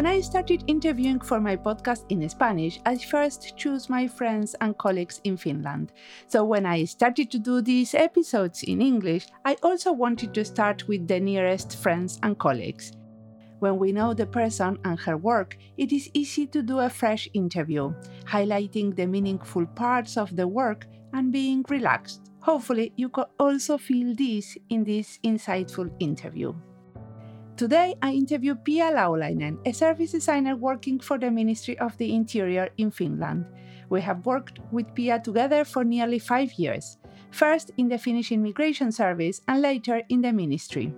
When I started interviewing for my podcast in Spanish, I first chose my friends and colleagues in Finland. So when I started to do these episodes in English, I also wanted to start with the nearest friends and colleagues. When we know the person and her work, it is easy to do a fresh interview, highlighting the meaningful parts of the work and being relaxed. Hopefully, you could also feel this in this insightful interview. Today, I interview Pia Laulainen, a service designer working for the Ministry of the Interior in Finland. We have worked with Pia together for nearly five years, first in the Finnish Immigration Service and later in the Ministry.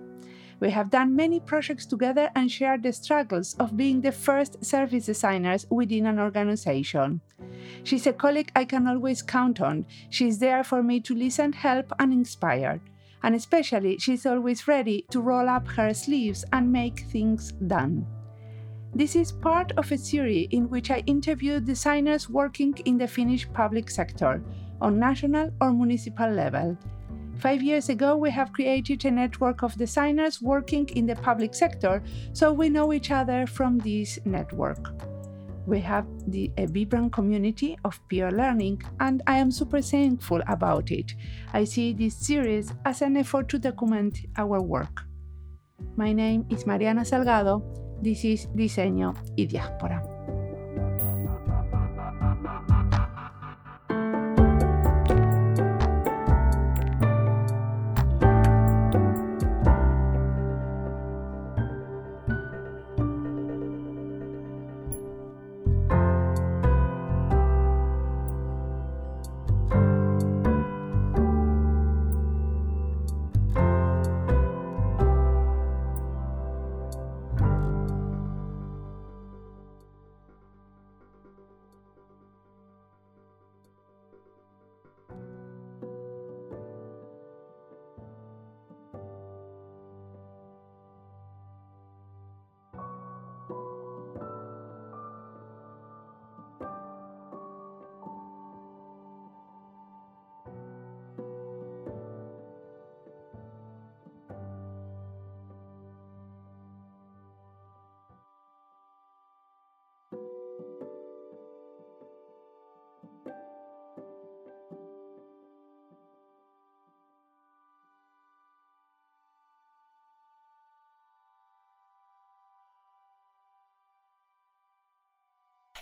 We have done many projects together and shared the struggles of being the first service designers within an organization. She's a colleague I can always count on. She's there for me to listen, help, and inspire and especially she's always ready to roll up her sleeves and make things done. This is part of a series in which I interview designers working in the Finnish public sector, on national or municipal level. Five years ago, we have created a network of designers working in the public sector, so we know each other from this network we have the, a vibrant community of peer learning, and I am super thankful about it. I see this series as an effort to document our work. My name is Mariana Salgado. This is Diseño y Diáspora.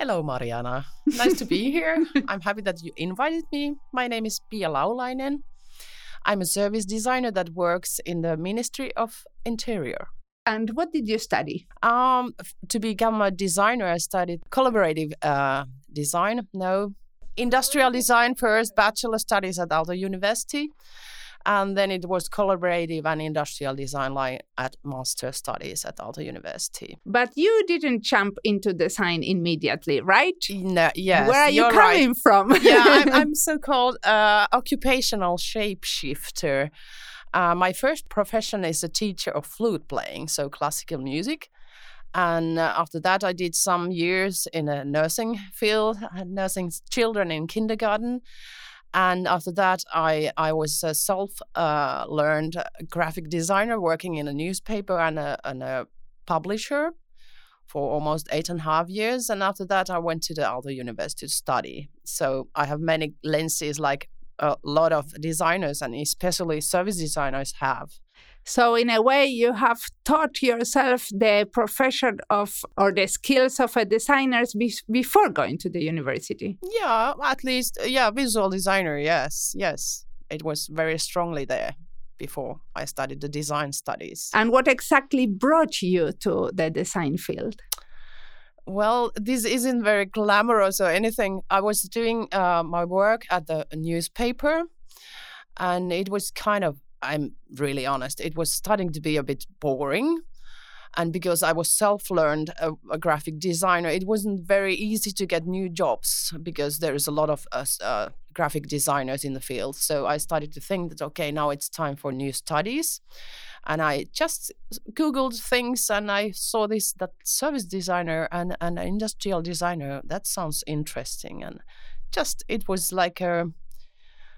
Hello, Mariana. Nice to be here. I'm happy that you invited me. My name is Pia Laulainen. I'm a service designer that works in the Ministry of Interior. And what did you study? Um, to become a designer, I studied collaborative uh, design. No, industrial design first, bachelor studies at Aalto University and then it was collaborative and industrial design like at master studies at Aalto University. But you didn't jump into design immediately, right? No, yes. Where are you coming right. from? yeah, I'm, I'm so-called uh, occupational shapeshifter. Uh, my first profession is a teacher of flute playing, so classical music. And uh, after that, I did some years in a nursing field, nursing children in kindergarten and after that i i was a self uh, learned graphic designer working in a newspaper and a, and a publisher for almost eight and a half years. And after that i went to the other university to study. So i have many lenses like a lot of designers and especially service designers have so, in a way, you have taught yourself the profession of or the skills of a designer be- before going to the university. Yeah, at least, yeah, visual designer. Yes, yes, it was very strongly there before I studied the design studies. And what exactly brought you to the design field? Well, this isn't very glamorous or anything. I was doing uh, my work at the newspaper, and it was kind of I'm really honest, it was starting to be a bit boring. And because I was self learned a, a, graphic designer, it wasn't very easy to get new jobs because there's a lot of uh, graphic designers in the field. So I started to think that, okay, now it's time for new studies. And I just Googled things and I saw this that service designer and, and industrial designer. That sounds interesting. And just, it was like a,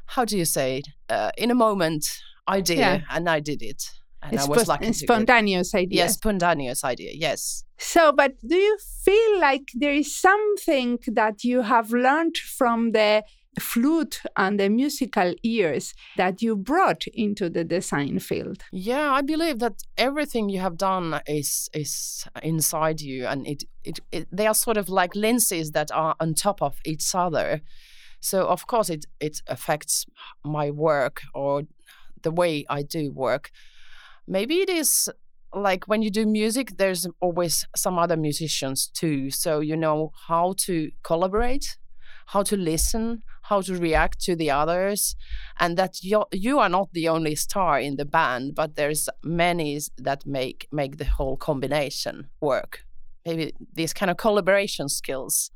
how do you say it? Uh, in a moment, idea yeah. and I did it. And it's I was lucky. Spontaneous idea. Yes, spontaneous idea. Yes. So, but do you feel like there is something that you have learned from the flute and the musical ears that you brought into the design field? Yeah, I believe that everything you have done is is inside you, and it, it, it they are sort of like lenses that are on top of each other. So of course it it affects my work or the way I do work. Maybe it is like when you do music, there's always some other musicians too. So you know how to collaborate, how to listen, how to react to the others, and that you you are not the only star in the band, but there's many that make make the whole combination work. Maybe these kind of collaboration skills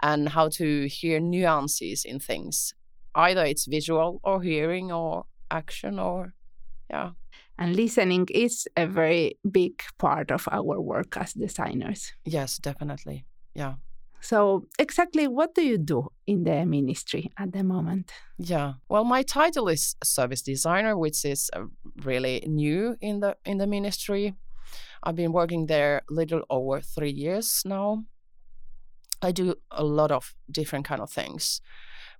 and how to hear nuances in things. Either it's visual or hearing or action or yeah and listening is a very big part of our work as designers. Yes, definitely. Yeah. So, exactly what do you do in the ministry at the moment? Yeah. Well, my title is service designer, which is uh, really new in the in the ministry. I've been working there a little over 3 years now. I do a lot of different kind of things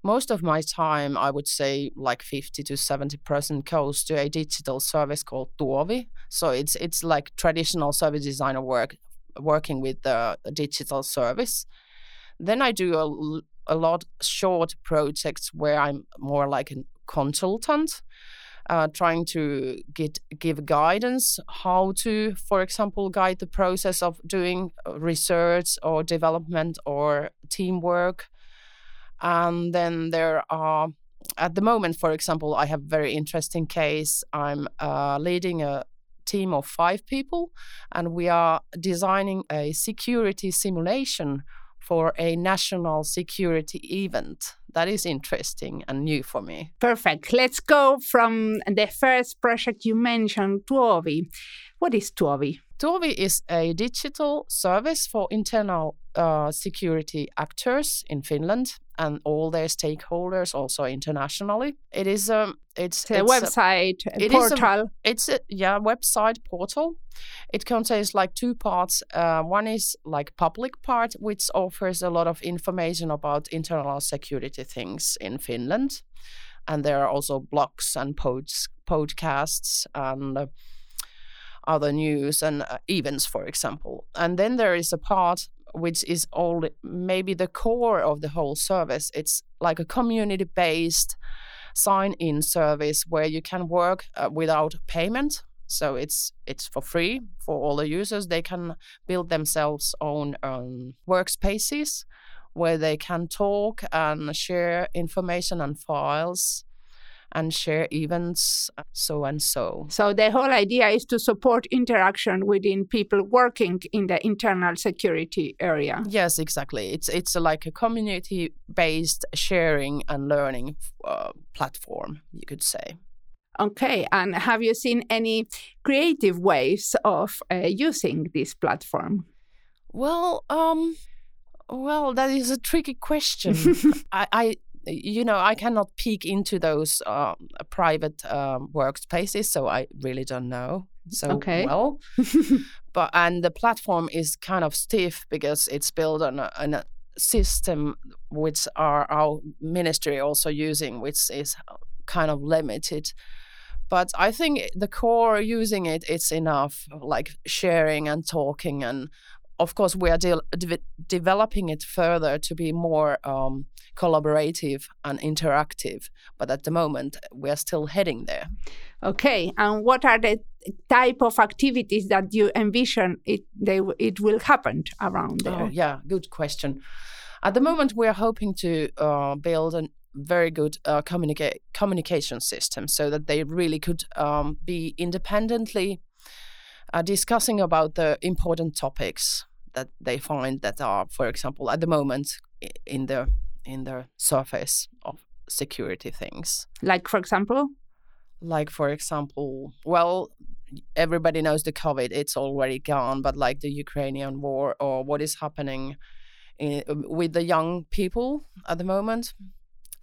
most of my time, I would say like 50 to 70% goes to a digital service called Tuovi. So it's it's like traditional service designer work, working with the digital service. Then I do a, a lot short projects where I'm more like a consultant. Uh, trying to get give guidance how to, for example, guide the process of doing research or development or teamwork and then there are, at the moment, for example, I have a very interesting case. I'm uh, leading a team of five people, and we are designing a security simulation for a national security event. That is interesting and new for me. Perfect. Let's go from the first project you mentioned, Tuovi. What is Tuovi? Tuovi is a digital service for internal uh, security actors in Finland and all their stakeholders, also internationally. It is um, it's, a it's website a, portal. A, it's a yeah website portal. It contains like two parts. Uh, one is like public part, which offers a lot of information about internal security things in Finland, and there are also blogs and pods, podcasts and. Uh, other news and uh, events, for example. And then there is a part which is all maybe the core of the whole service. It's like a community based sign in service where you can work uh, without payment. So it's it's for free for all the users. They can build themselves own um, workspaces where they can talk and share information and files and share events, so and so. So the whole idea is to support interaction within people working in the internal security area. Yes, exactly. It's it's like a community-based sharing and learning uh, platform, you could say. Okay, and have you seen any creative ways of uh, using this platform? Well, um, well, that is a tricky question. I, I you know, I cannot peek into those uh, private um, workspaces, so I really don't know so okay. well. but and the platform is kind of stiff because it's built on a, on a system which are our ministry also using, which is kind of limited. But I think the core using it, it's enough, like sharing and talking and of course, we are de- de- developing it further to be more um, collaborative and interactive. But at the moment, we are still heading there. Okay, and what are the type of activities that you envision it they it will happen around there? Oh, yeah, good question. At the moment, we are hoping to uh, build a very good uh, communica- communication system so that they really could um, be independently uh, discussing about the important topics that they find that are, for example, at the moment in the in the surface of security things. Like, for example, like for example, well, everybody knows the COVID; it's already gone. But like the Ukrainian war or what is happening in, with the young people at the moment,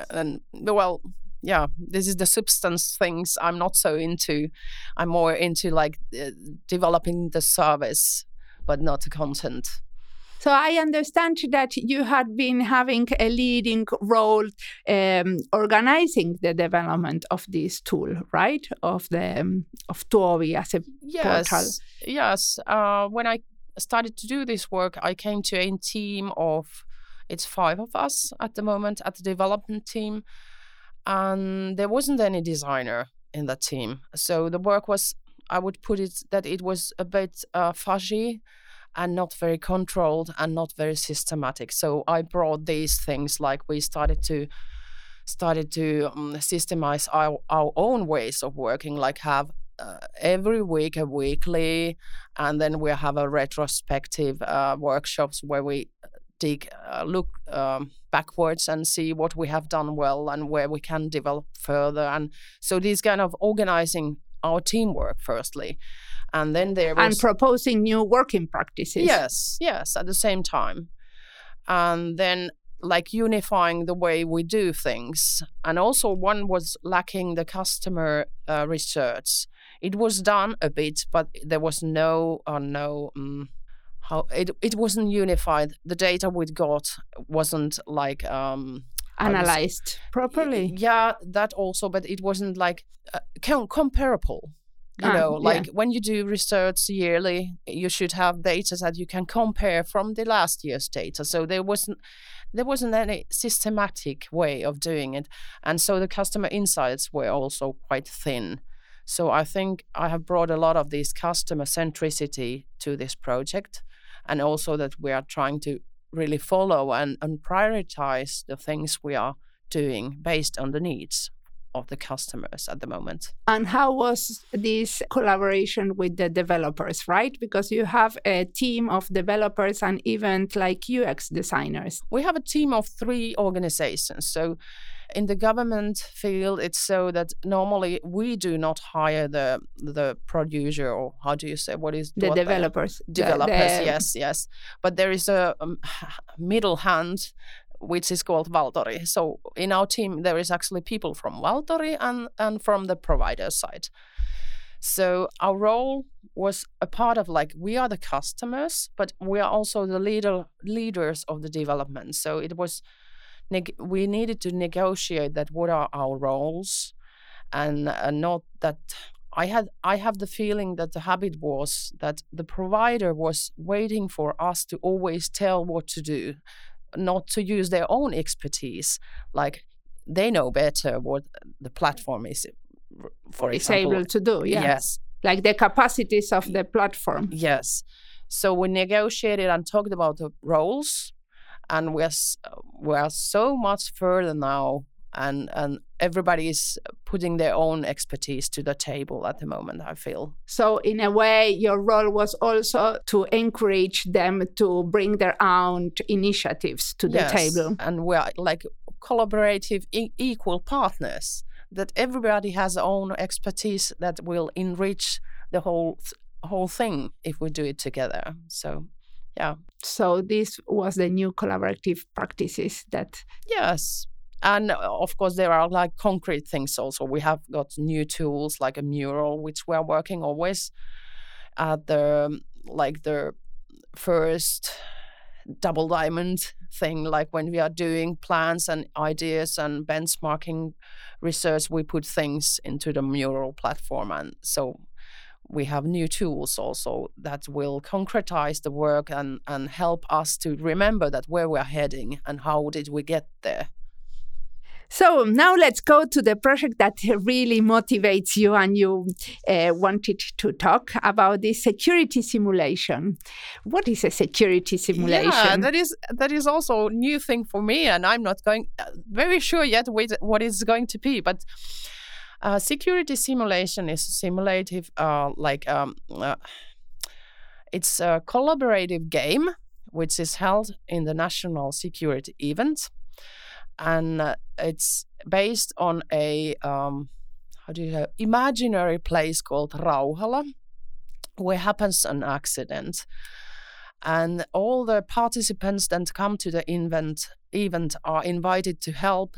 and well, yeah this is the substance things i'm not so into i'm more into like uh, developing the service but not the content. So I understand that you had been having a leading role um, organizing the development of this tool, right? Of the um, of Tuovi as a yes, portal. Yes. Uh, when I started to do this work, I came to a team of it's five of us at the moment at the development team, and there wasn't any designer in that team. So the work was, I would put it that it was a bit uh, fuzzy and not very controlled and not very systematic. So I brought these things like we started to started to um, systemize our, our own ways of working, like have uh, every week a weekly, and then we have a retrospective uh, workshops where we dig, uh, look um, backwards and see what we have done well and where we can develop further. And so these kind of organizing our teamwork firstly and then there was and proposing new working practices. Yes yes at the same time. And then like unifying the way we do things. And also one was lacking the customer uh, research. It was done a bit but there was no uh, no um, how it, it wasn't unified. The data we got wasn't like um, analyzed properly. yeah that also but it wasn't like uh, comparable you ah, know like yeah. when you do research yearly you should have data that you can compare from the last year's data. So there wasn't there wasn't any systematic way of doing it. And so the customer insights were also quite thin. So i think i have brought a lot of this customer centricity to this project and also that we are trying to really follow and, and prioritize the things we are doing based on the needs of the customers at the moment. And how was this collaboration with the developers, right? Because you have a team of developers and even like UX designers. We have a team of three organizations. So in the government field it's so that normally we do not hire the the producer or how do you say what is the developers developers the, the... yes yes but there is a um, middle hand which is called Valtori. So in our team, there is actually people from Valtori and, and from the provider side. So our role was a part of like we are the customers, but we are also the leader leaders of the development. So it was neg- we needed to negotiate that what are our roles, and uh, not that I had I have the feeling that the habit was that the provider was waiting for us to always tell what to do not to use their own expertise. Like they know better what the platform is for it's example able to do yes. yes. Like the capacities of the platform. Yes. So we negotiated and talked about the roles and we're we're so much further now and and everybody is putting their own expertise to the table at the moment i feel. So in a way your role was also to encourage them to bring their own initiatives to the yes, table. and we're like collaborative e- equal partners that everybody has their own expertise that will enrich the whole whole thing if we do it together. So yeah. So this was the new collaborative practices that yes. And uh, of course there are like concrete things also. We have got new tools like a mural which we are working always at the like the first double diamond thing. Like when we are doing plans and ideas and benchmarking research we put things into the mural platform and so we have new tools also that will concretize the work and, and help us to remember that where we're heading and how did we get there so now let's go to the project that really motivates you and you uh, wanted to talk about the security simulation. What is a security simulation? Yeah, that is that is also a new thing for me, and I'm not going uh, very sure yet what it's going to be, but. Uh, security simulation is simulative, uh, like um, uh, it's a collaborative game which is held in the national security event. And uh, it's based on a um, how do you say imaginary place called Rauhala, where happens an accident, and all the participants that come to the event event are invited to help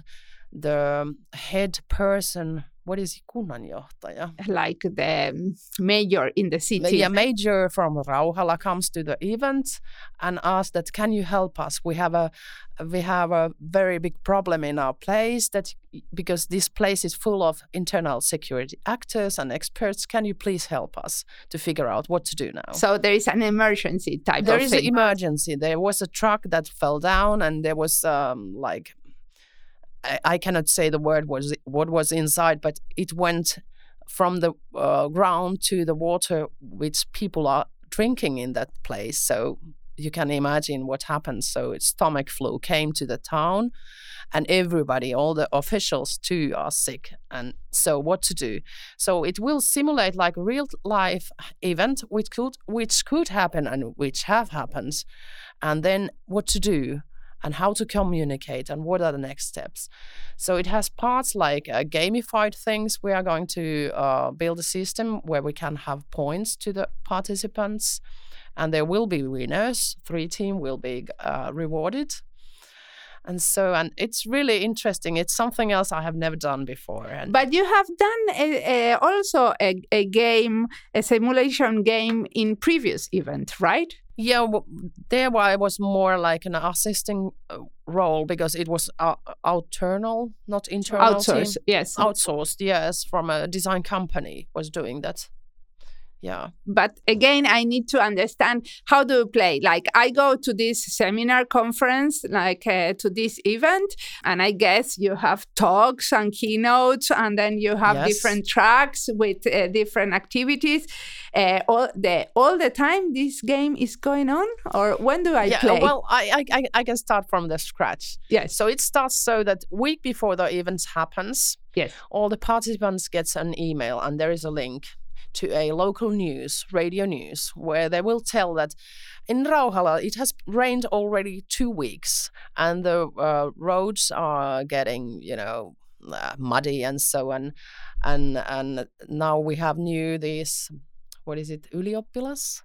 the head person what is he, kunnanjohtaja? Like the mayor in the city. Yeah, major from Rauhala comes to the event and asks that, can you help us? We have a we have a very big problem in our place that because this place is full of internal security actors and experts. Can you please help us to figure out what to do now? So there is an emergency type. There is an emergency. There was a truck that fell down, and there was um, like I, cannot say the word was what was inside, but it went from the uh, ground to the water, which people are drinking in that place. So you can imagine what happened. So it's stomach flu came to the town, and everybody, all the officials too, are sick. And so what to do? So it will simulate like real life event, which could which could happen and which have happened, and then what to do and how to communicate and what are the next steps. So it has parts like uh, gamified things. We are going to uh, build a system where we can have points to the participants, and there will be winners. Three team will be uh, rewarded. And so, and it's really interesting. It's something else I have never done before. And but you have done a, a, also a, a game, a simulation game in previous event, right? Yeah, well, there I was more like an assisting uh, role because it was uh, internal, not internal. Outsourced, team. yes. Outsourced, yes, from a design company was doing that yeah. But again i need to understand how do you play? Like i go to this seminar conference like uh, to this event and i guess you have talks and keynotes and then you have yes. different tracks with uh, different activities. Uh, all the all the time this game is going on or when do i yeah, play? well I, I i can start from the scratch. Yes. So it starts so that week before the event happens yes. all the participants gets an email and there is a link to a local news, radio news, where they will tell that in Rauhala it has rained already two weeks and the uh, roads are getting, you know, uh, muddy and so on. And, and now we have new this, what is it, ylioppilas?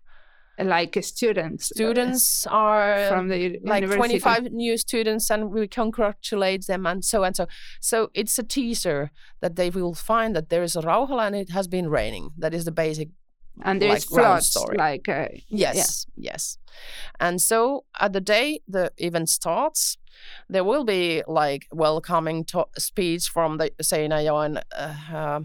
Like students students are from the like university. 25 new students and we congratulate them and so and so so it's a teaser that they will find that there is a rauhala and it has been raining that is the basic and there like, is floods story. like uh, yes yeah. yes and so at the day the event starts there will be like welcoming to- speech from the Seinäjoen uh,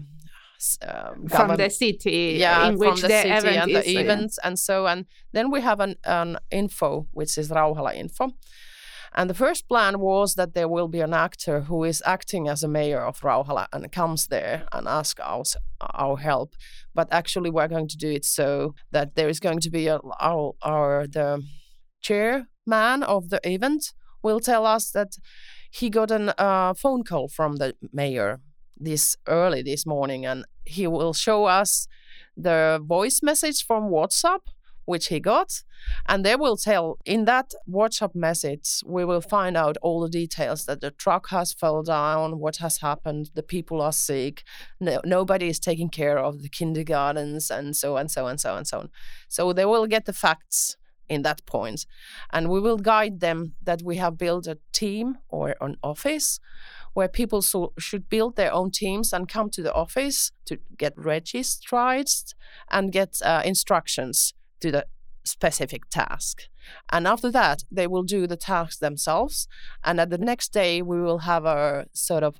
um, from the city yeah, in which the, the event and is, the events yeah. and so and then we have an, an info which is Rauhala info and the first plan was that there will be an actor who is acting as a mayor of Rauhala and comes there and asks us our help. But actually, we're going to do it so that there is going to be a, our, our the chairman of the event will tell us that he got a uh, phone call from the mayor this early this morning and he will show us the voice message from WhatsApp which he got and they will tell in that WhatsApp message we will find out all the details that the truck has fell down what has happened the people are sick no, nobody is taking care of the kindergartens and so and so and so and so on. So they will get the facts in that point and we will guide them that we have built a team or an office where people so, should build their own teams and come to the office to get registered and get uh, instructions to the specific task. And after that, they will do the task themselves. And at the next day, we will have a sort of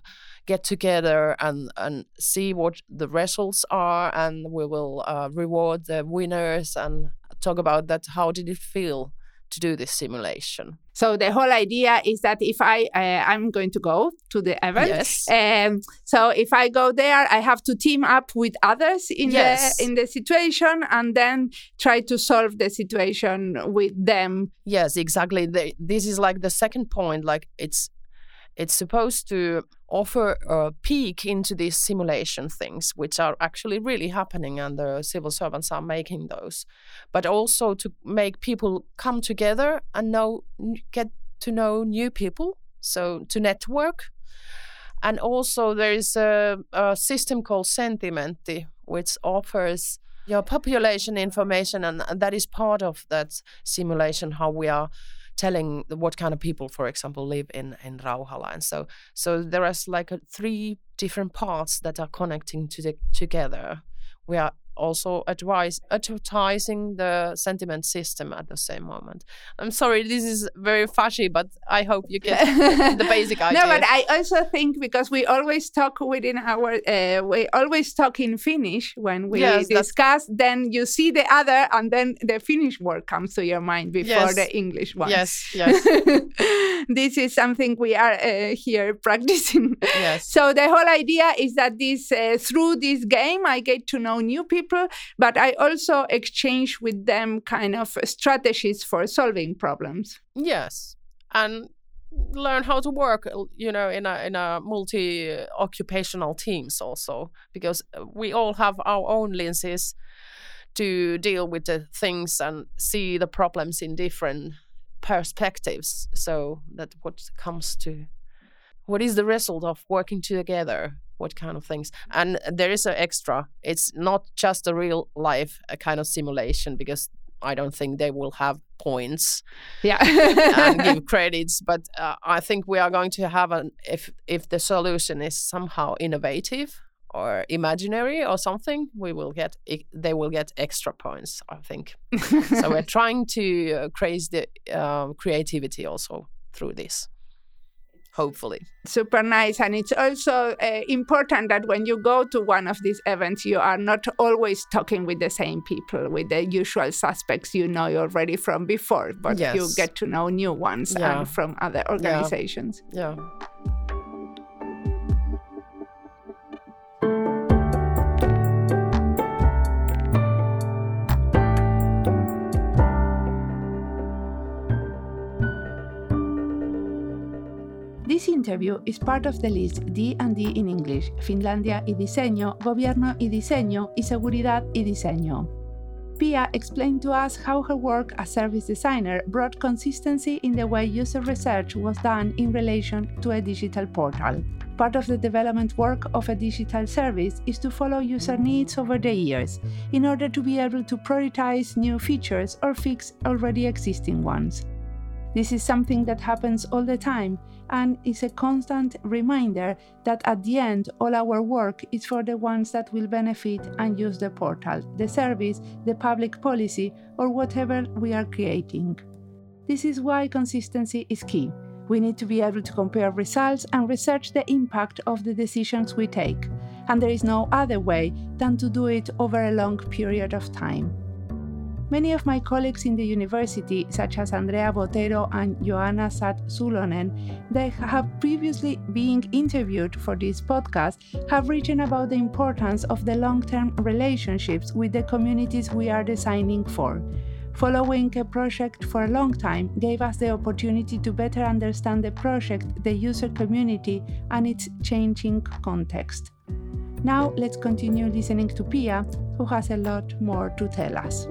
get together and, and see what the results are. And we will uh, reward the winners and talk about that. How did it feel to do this simulation. So the whole idea is that if I uh, I'm going to go to the event, yes. Um, so if I go there, I have to team up with others in yes. the in the situation and then try to solve the situation with them. Yes, exactly. The, this is like the second point. Like it's it's supposed to offer a peek into these simulation things, which are actually really happening, and the civil servants are making those. But also to make people come together and know, get to know new people, so to network. And also, there is a, a system called Sentimenti, which offers your population information, and that is part of that simulation how we are telling what kind of people, for example, live in in Rauhala. And so so there is like a, three different parts that are connecting to the together. We are also advise, advertising the sentiment system at the same moment. I'm sorry, this is very fashy, but I hope you get the basic idea. No, but I also think because we always talk within our, uh, we always talk in Finnish when we yes, discuss, then you see the other and then the Finnish word comes to your mind before yes. the English one. Yes, yes. this is something we are uh, here practicing. Yes. So the whole idea is that this, uh, through this game, I get to know new people people, but I also exchange with them kind of strategies for solving problems. Yes. And learn how to work you know in a in a multi occupational teams also because uh, we all have our own lenses to deal with the things and see the problems in different perspectives so that what comes to what is the result of working together what kind of things and there is an extra it's not just a real life a kind of simulation because I don't think they will have points, yeah, and give credits. But uh, I think we are going to have an if if the solution is somehow innovative or imaginary or something, we will get they will get extra points. I think. so we're trying to uh, create the uh, creativity also through this hopefully. Super nice. And it's also uh, important that when you go to one of these events, you are not always talking with the same people, with the usual suspects you know already from before, but yes. you get to know new ones yeah. and from other organizations. yeah. yeah. Interview is part of the list D&D in English, Finlandia y Diseño, Gobierno y Diseño y Seguridad y Diseño. Pia explained to us how her work as service designer brought consistency in the way user research was done in relation to a digital portal. Part of the development work of a digital service is to follow user needs over the years in order to be able to prioritize new features or fix already existing ones. This is something that happens all the time and is a constant reminder that at the end, all our work is for the ones that will benefit and use the portal, the service, the public policy, or whatever we are creating. This is why consistency is key. We need to be able to compare results and research the impact of the decisions we take, and there is no other way than to do it over a long period of time. Many of my colleagues in the university, such as Andrea Botero and Joanna Saad-Sulonen, they have previously been interviewed for this podcast, have written about the importance of the long term relationships with the communities we are designing for. Following a project for a long time gave us the opportunity to better understand the project, the user community, and its changing context. Now, let's continue listening to Pia, who has a lot more to tell us.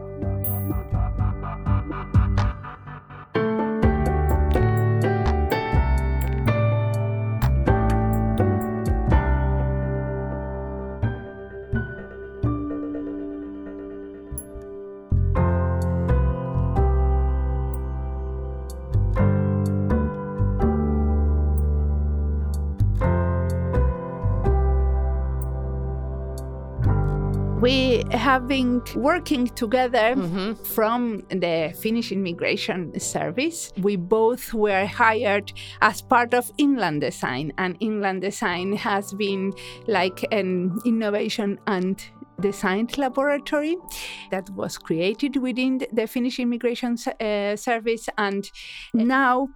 Been working together mm-hmm. from the Finnish Immigration Service. We both were hired as part of Inland Design, and Inland Design has been like an innovation and design laboratory that was created within the Finnish Immigration uh, Service, and now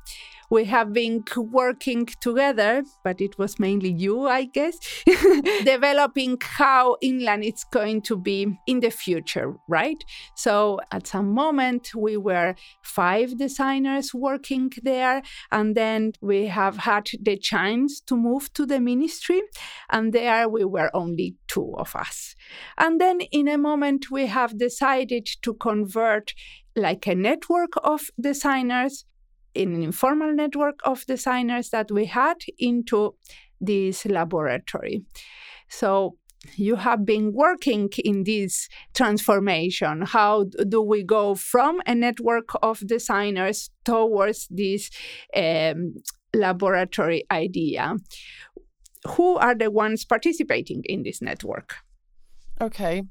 we have been working together, but it was mainly you, I guess, developing how inland it's going to be in the future, right? So at some moment, we were five designers working there, and then we have had the chance to move to the ministry, and there we were only two of us. And then in a moment, we have decided to convert like a network of designers an informal network of designers that we had into this laboratory. So you have been working in this transformation. How do we go from a network of designers towards this um, laboratory idea? Who are the ones participating in this network? Okay.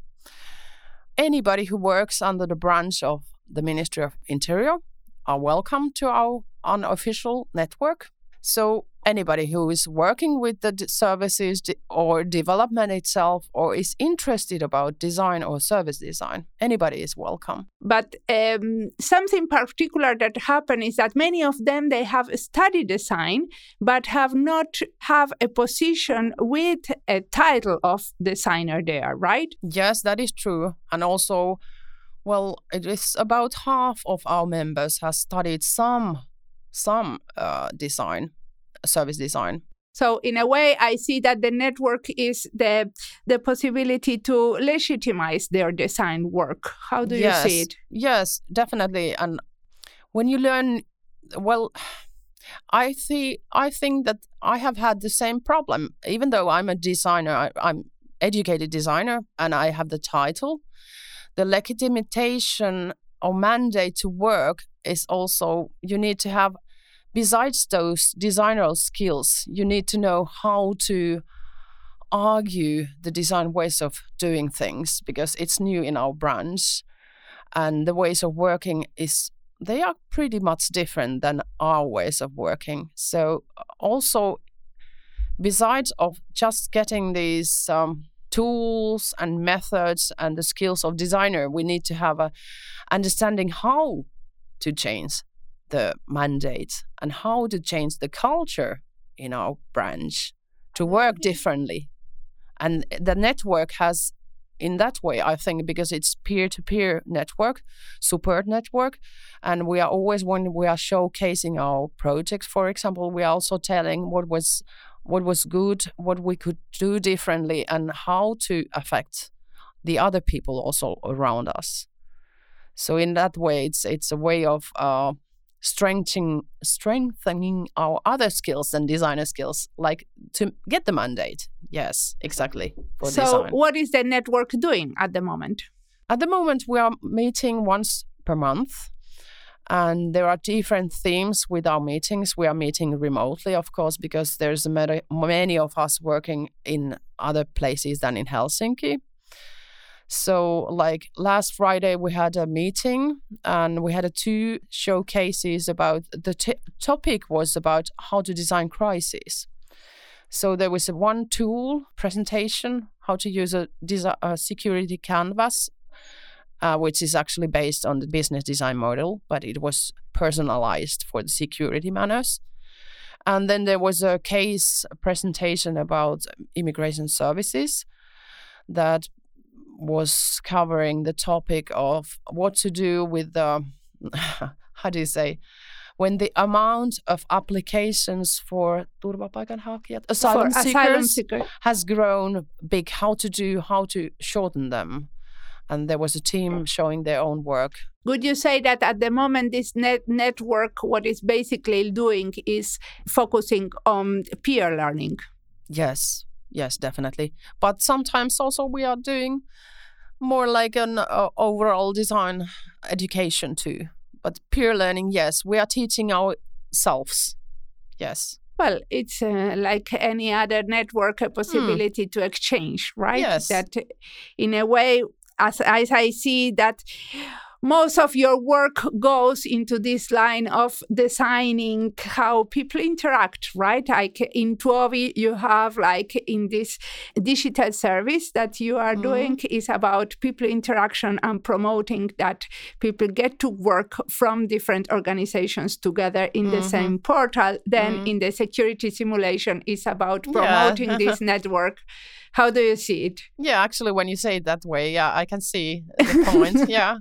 Anybody who works under the branch of the Ministry of Interior are welcome to our unofficial network. So anybody who is working with the services or development itself or is interested about design or service design anybody is welcome. But um, something particular that happened is that many of them they have studied design but have not have a position with a title of designer there right? Yes that is true. And also well it is about half of our members has studied some some uh, design service design. So in a way, I see that the network is the the possibility to legitimize their design work. How do yes, you see it? Yes, definitely. And when you learn, well, I see. I think that I have had the same problem. Even though I'm a designer, I, I'm educated designer, and I have the title. The legitimation or mandate to work is also you need to have besides those designer skills, you need to know how to argue the design ways of doing things because it's new in our branch and the ways of working is they are pretty much different than our ways of working. So also besides of just getting these um, tools and methods and the skills of designer we need to have a understanding how to change the mandate and how to change the culture in our branch to work differently. And the network has, in that way, I think, because it's peer to peer network, support network. And we are always, when we are showcasing our projects, for example, we are also telling what was what was good, what we could do differently, and how to affect the other people also around us. So in that way, it's it's a way of uh, strengthening strengthening our other skills than designer skills like to get the mandate yes exactly so design. what is the network doing at the moment at the moment we are meeting once per month and there are different themes with our meetings we are meeting remotely of course because there's many, many of us working in other places than in helsinki so, like last Friday, we had a meeting and we had a two showcases about the t- topic was about how to design crises. So there was a one tool presentation, how to use a, a security canvas, uh, which is actually based on the business design model, but it was personalized for the security manners. And then there was a case presentation about immigration services that was covering the topic of what to do with the how do you say when the amount of applications for asylum, for seekers, seeker. has grown big how to do how to shorten them and there was a team showing their own work would you say that at the moment this net network what it's basically doing is focusing on peer learning yes yes definitely but sometimes also we are doing more like an uh, overall design education too. But peer learning, yes, we are teaching ourselves. Yes. Well, it's uh, like any other network, a possibility mm. to exchange, right? Yes. That, in a way, as, as I see that most of your work goes into this line of designing how people interact, right? Like in Tuovi, you have like in this digital service that you are mm-hmm. doing is about people interaction and promoting that people get to work from different organizations together in mm-hmm. the same portal. Then mm-hmm. in the security simulation is about promoting yeah. this network. How do you see it? Yeah, actually, when you say it that way, yeah, I can see the point. yeah.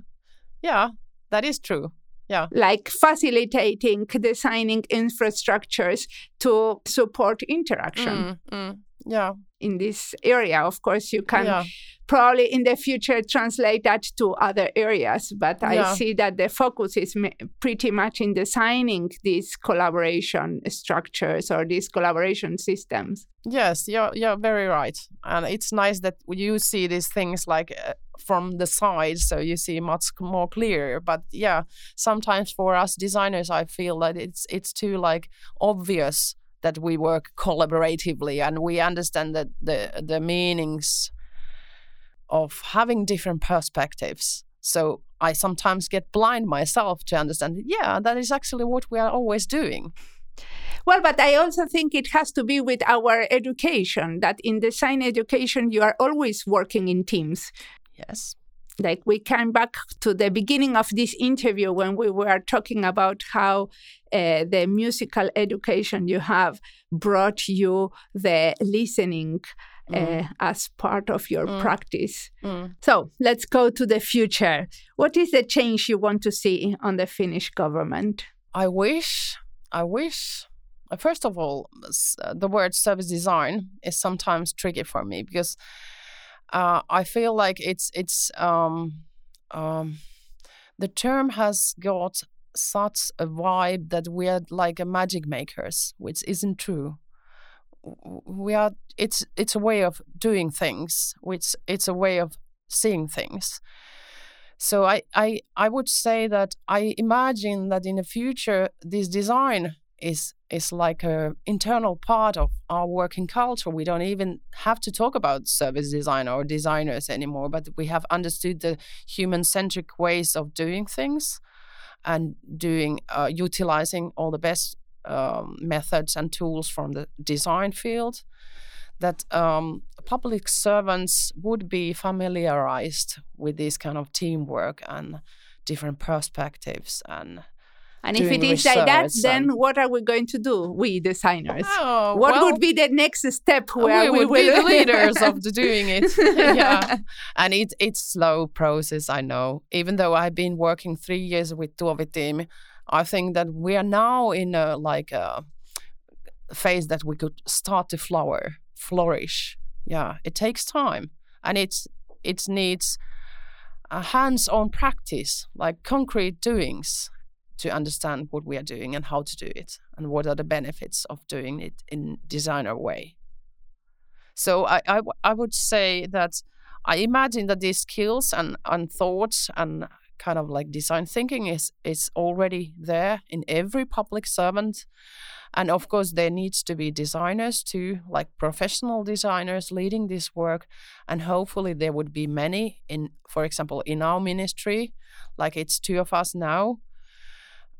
Yeah, that is true. Yeah. Like facilitating designing infrastructures to support interaction. Mm, mm. Yeah. in this area. Of course you can yeah. probably in the future translate that to other areas but i Yeah. see that the focus is pretty much in designing these collaboration structures or these collaboration systems. Yes, you're you're very right, and it's nice that you see these things like uh, from the side, so you see much more clear. But yeah, sometimes for us designers, I feel that it's it's too like obvious that we work collaboratively and we understand that the the meanings of having different perspectives. So I sometimes get blind myself to understand. Yeah, that is actually what we are always doing. Well, but I also think it has to be with our education that in design education, you are always working in teams. Yes. Like we came back to the beginning of this interview when we were talking about how uh, the musical education you have brought you the listening uh, as part of your Mm. practice. Mm. So let's go to the future. What is the change you want to see on the Finnish government? I wish, I wish. First of all, the word service design is sometimes tricky for me because uh, I feel like it's it's um, um, the term has got such a vibe that we are like a magic makers, which isn't true. We are. It's it's a way of doing things, which it's a way of seeing things. So I, I I would say that I imagine that in the future this design is is like a internal part of our working culture. We don't even have to talk about service design or designers anymore, but we have understood the human centric ways of doing things and doing uh, utilizing all the best um, methods and tools from the design field that um, public servants would be familiarized with this kind of teamwork and different perspectives and And if it is doing like that, then and- what are we going to do, we designers? oh, what well, would be the next step where we we, would will be the leaders of the doing it. Yeah. And it, it's slow process i know. Even though i've been working three years with Tuovi team i think that we are now in a like a phase that we could start to flower flourish. Yeah it takes time. And it's it needs a hands-on practice like concrete doings to understand what we are doing and how to do it and what are the benefits of doing it in designer way so I I would say that I imagine that these skills and, and thoughts and kind of like design thinking is is already there in every public servant. And of course there needs to be designers too, like professional designers leading this work. And hopefully there would be many in for example in our ministry, like it's two of us now.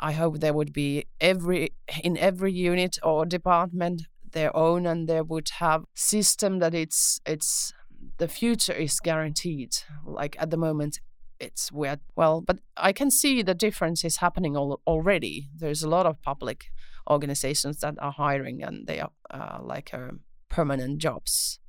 I hope there would be every in every unit or department their own and they would have system that it's it's the future is guaranteed. Like at the moment it's weird. Well but i can see the difference is happening al- already. There's a lot of public organizations that are hiring and they are uh, like uh, permanent jobs.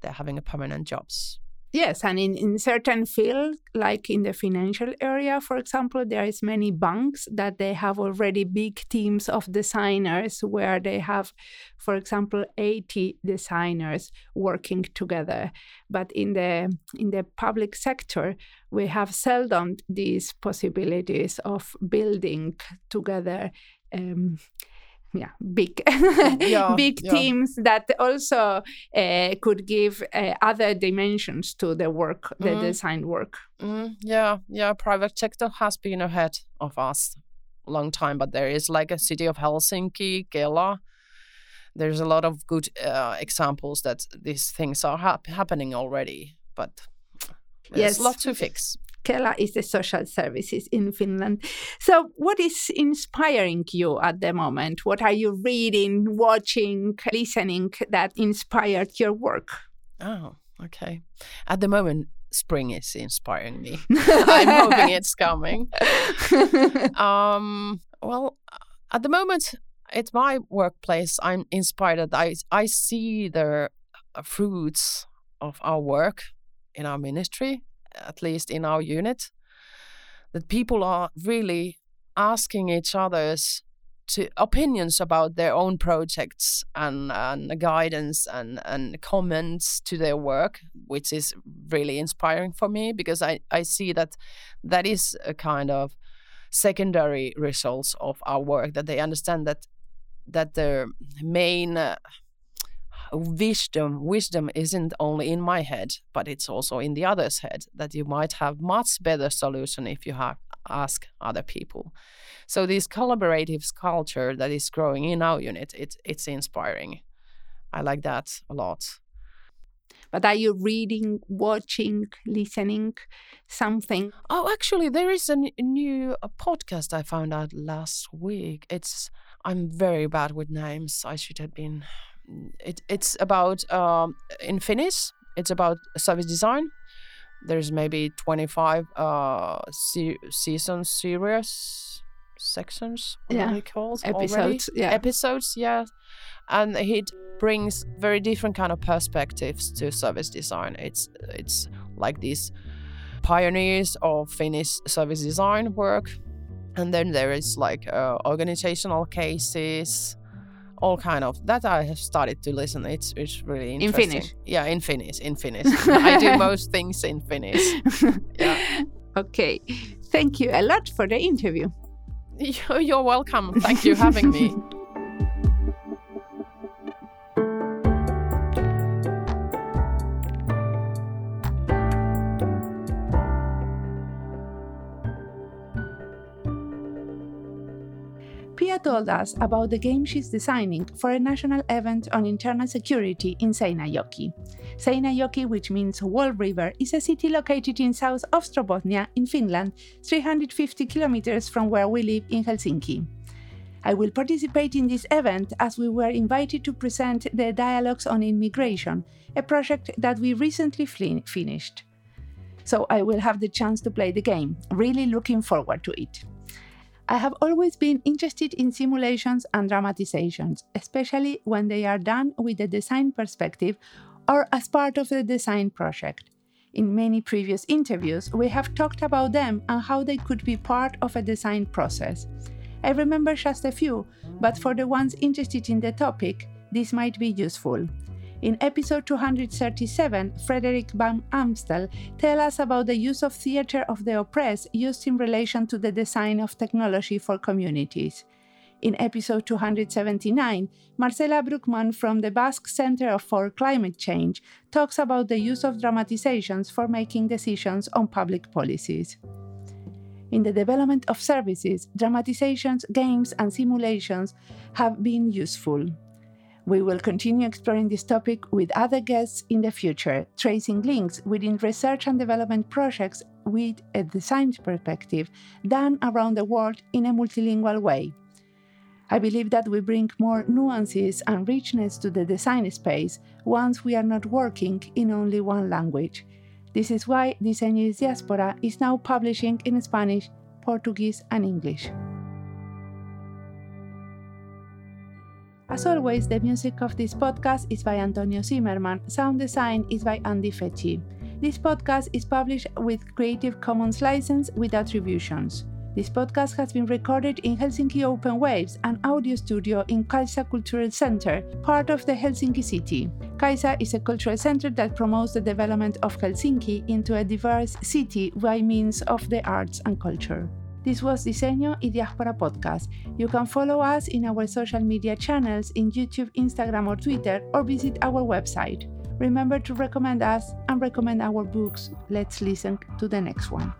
They're having a permanent jobs Yes, and in, in certain fields, like in the financial area, for example, there is many banks that they have already big teams of designers where they have, for example, 80 designers working together. But in the in the public sector, we have seldom these possibilities of building together. Um, yeah, big, Yeah, big yeah. teams that also uh, could give uh, other dimensions to the work, the Mhm. design work. Mm, yeah, yeah. Private sector has been ahead of us a long time, but there is like a city of Helsinki, Kela. There's a lot of good uh, examples that these things are hap- happening already, but there's Yes. a lot to fix. Kela is the social services in Finland. So, what is inspiring you at the moment? What are you reading, watching, listening that inspired your work? Oh, okay. At the moment, spring is inspiring me. I'm hoping it's coming. Um, well, at the moment, at my workplace, I'm inspired. that I I see the fruits of our work in our ministry, at least in our unit. That people are really asking each other's to opinions about their own projects and, and guidance and, and comments to their work, which is really inspiring for me because I, I see that that is a kind of secondary results of our work that they understand that that the main uh, wisdom wisdom isn't only in my head but it's also in the other's head that you might have much better solution if you have ask other people. So this collaborative culture that is growing in our unit it, it's inspiring. I like that a lot. But are you reading watching listening something? Oh actually there is a new a podcast i found out last week. It's i'm very bad with names. I should have been it, it's about um, in Finnish. It's about service design. There's maybe 25 uh, se- season series sections. What yeah, called? episodes. Already? Yeah, episodes. Yeah, and it brings very different kind of perspectives to service design. It's it's like these pioneers of Finnish service design work, and then there is like uh, organizational cases all kind of that I have started to listen. It's it's really interesting. In Finnish. Yeah, in Finnish. In Finnish. I do most things in Finnish. Yeah. Okay. Thank you a lot for the interview. You're welcome. Thank you for having me. Pia told us about the game she's designing for a national event on internal security in Seinäjoki. Seinäjoki, which means Wall River, is a city located in south Ostrobothnia in Finland, 350 kilometers from where we live in Helsinki. I will participate in this event as we were invited to present the Dialogues on Immigration, a project that we recently finished. So I will have the chance to play the game. Really looking forward to it. I have always been interested in simulations and dramatizations, especially when they are done with a design perspective or as part of the design project. In many previous interviews, we have talked about them and how they could be part of a design process. I remember just a few, but for the ones interested in the topic, this might be useful. In episode 237, Frederick Van Amstel tells us about the use of theater of the oppressed used in relation to the design of technology for communities. In episode 279, Marcela Bruckmann from the Basque Center for Climate Change talks about the use of dramatizations for making decisions on public policies. In the development of services, dramatizations, games, and simulations have been useful. We will continue exploring this topic with other guests in the future, tracing links within research and development projects with a design perspective done around the world in a multilingual way. I believe that we bring more nuances and richness to the design space once we are not working in only one language. This is why Diseño y Diáspora is now publishing in Spanish, Portuguese, and English. As always, the music of this podcast is by Antonio Zimmerman, sound design is by Andy Fecci. This podcast is published with Creative Commons license with attributions. This podcast has been recorded in Helsinki Open Waves, an audio studio in Caisa Cultural Center, part of the Helsinki city. Caisa is a cultural center that promotes the development of Helsinki into a diverse city by means of the arts and culture. This was Diseño y Diáspora Podcast. You can follow us in our social media channels in YouTube, Instagram, or Twitter, or visit our website. Remember to recommend us and recommend our books. Let's listen to the next one.